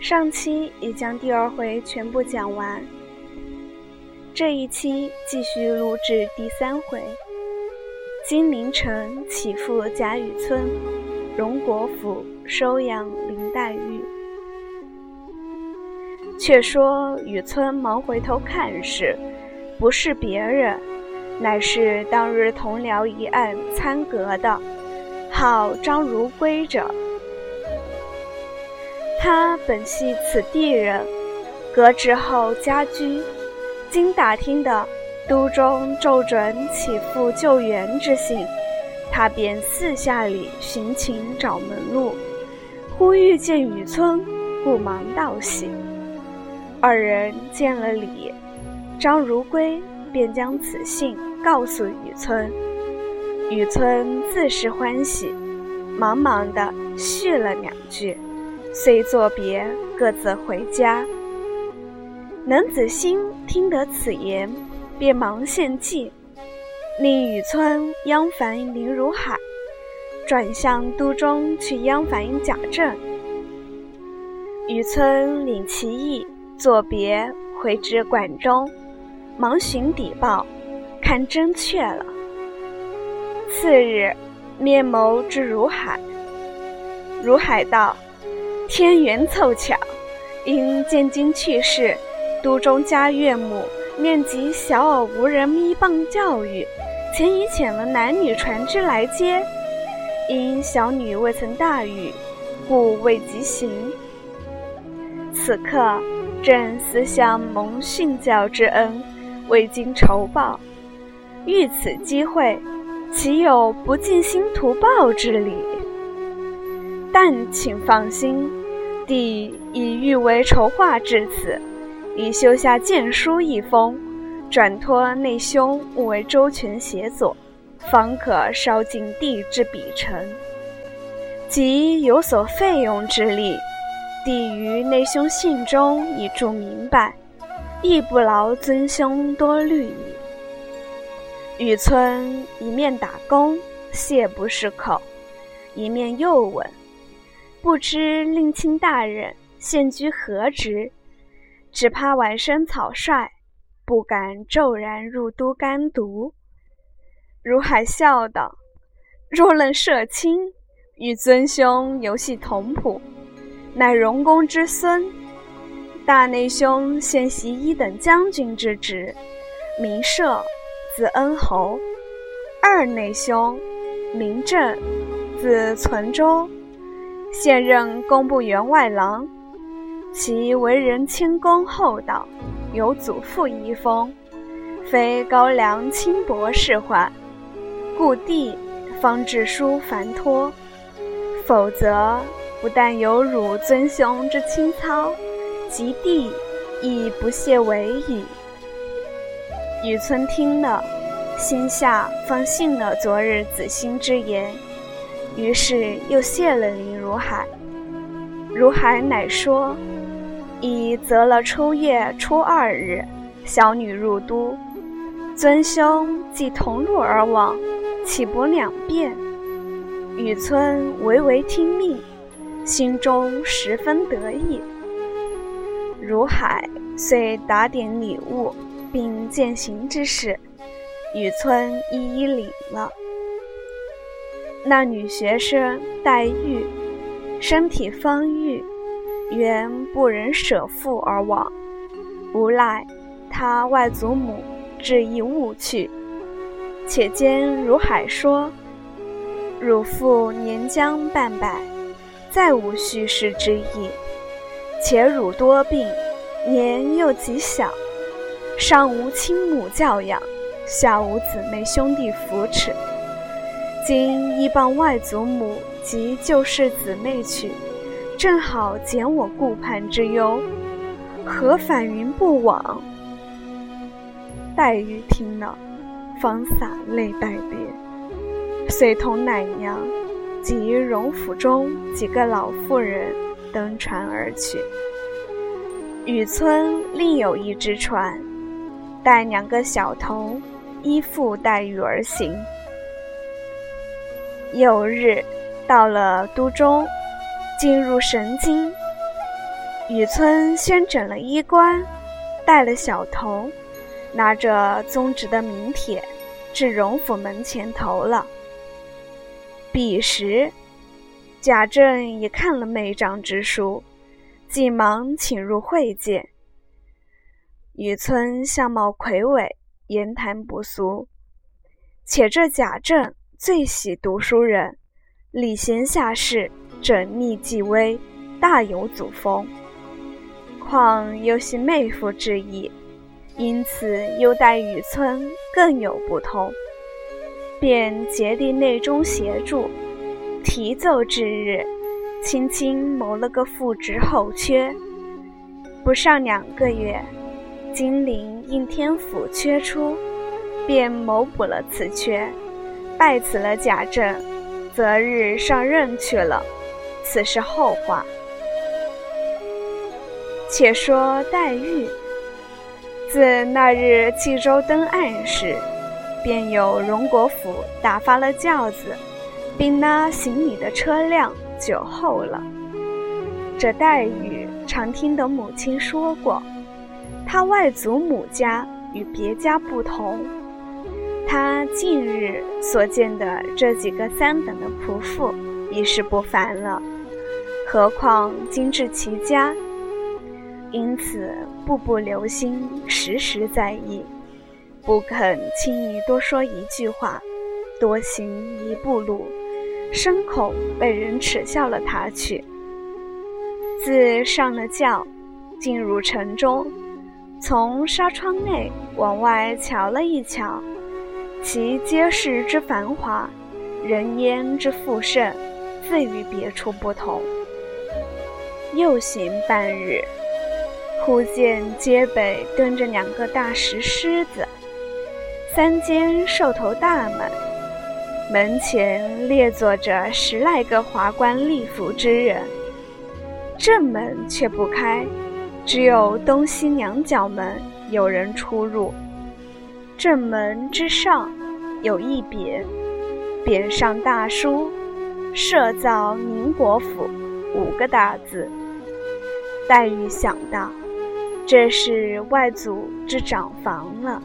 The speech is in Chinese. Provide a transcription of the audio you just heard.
上期已将第二回全部讲完，这一期继续录制第三回。金陵城起复贾雨村，荣国府收养林黛玉。却说雨村忙回头看时，不是别人，乃是当日同僚一案参革的，号张如圭者。他本系此地人，革职后家居。经打听的都中奏准起复救援之信，他便四下里寻情找门路，忽遇见雨村，故忙道喜。二人见了礼，张如圭便将此信告诉雨村，雨村自是欢喜，忙忙的续了两句。遂作别，各自回家。冷子兴听得此言，便忙献计，令雨村央反林如海，转向都中去央反贾政。雨村领其意，作别回至馆中，忙寻底报，看真确了。次日，面谋之如海，如海道。天缘凑巧，因见今去世，都中家岳母念及小儿无人依傍教育，前已遣了男女船只来接。因小女未曾大语，故未及行。此刻正思想蒙训教之恩，未经酬报，遇此机会，岂有不尽心图报之理？但请放心。弟已欲为筹划至此，已修下荐书一封，转托内兄务为周全协佐，方可烧尽弟之笔成。即有所费用之力，弟于内兄信中已注明白，亦不劳尊兄多虑矣。雨村一面打工，谢不释口，一面又问。不知令卿大人现居何职？只怕晚生草率，不敢骤然入都干读。如海笑道：“若论社亲，与尊兄犹系同谱，乃荣公之孙。大内兄现袭一等将军之职，名社，字恩侯；二内兄名正，字存周。”现任工部员外郎，其为人谦恭厚道，有祖父遗风，非高粱轻薄仕宦，故弟方致书繁托，否则不但有辱尊兄之清操，及弟亦不屑为矣。雨村听了，心下方信了昨日子兴之言。于是又谢了林如海，如海乃说：“已择了初月初二日，小女入都，尊兄即同路而往，岂不两便？”雨村唯唯听命，心中十分得意。如海遂打点礼物，并饯行之事，雨村一一领了。那女学生黛玉，身体方愈，原不忍舍父而往，无奈她外祖母执意误去。且兼如海说：“汝父年将半百，再无续世之意。且汝多病，年又极小，上无亲母教养，下无姊妹兄弟扶持。”今依傍外祖母及旧世姊妹去，正好减我顾盼之忧，何反云不往？黛玉听了，方洒泪拜别，遂同奶娘及荣府中几个老妇人登船而去。雨村另有一只船，带两个小童依附黛玉而行。有日，到了都中，进入神津，雨村先整了衣冠，带了小童，拿着宗直的名帖，至荣府门前投了。彼时，贾政也看了妹长之书，急忙请入会见。雨村相貌魁伟，言谈不俗，且这贾政最喜读书人，礼贤下士，缜密纪微，大有祖风。况又系妹夫之意，因此优待雨村更有不同，便竭力内中协助。提奏之日，轻轻谋了个副职后缺。不上两个月，金陵应天府缺出，便谋补了此缺，拜辞了贾政，择日上任去了。此事后话。且说黛玉，自那日冀州登岸时，便有荣国府打发了轿子，并拉行李的车辆酒后了。这黛玉常听得母亲说过，她外祖母家与别家不同。他近日所见的这几个三等的仆妇，已是不凡了，何况今至其家。因此，步步留心，时时在意，不肯轻易多说一句话，多行一步路，生恐被人耻笑了他去。自上了轿，进入城中，从纱窗内往外瞧了一瞧，其街市之繁华，人烟之富盛，自与别处不同。又行半日。忽见街北蹲着两个大石狮子，三间兽头大门，门前列坐着十来个华冠丽服之人。正门却不开，只有东西两角门有人出入。正门之上有一匾，匾上大书“设造宁国府”五个大字。黛玉想到。这是外祖之长房了。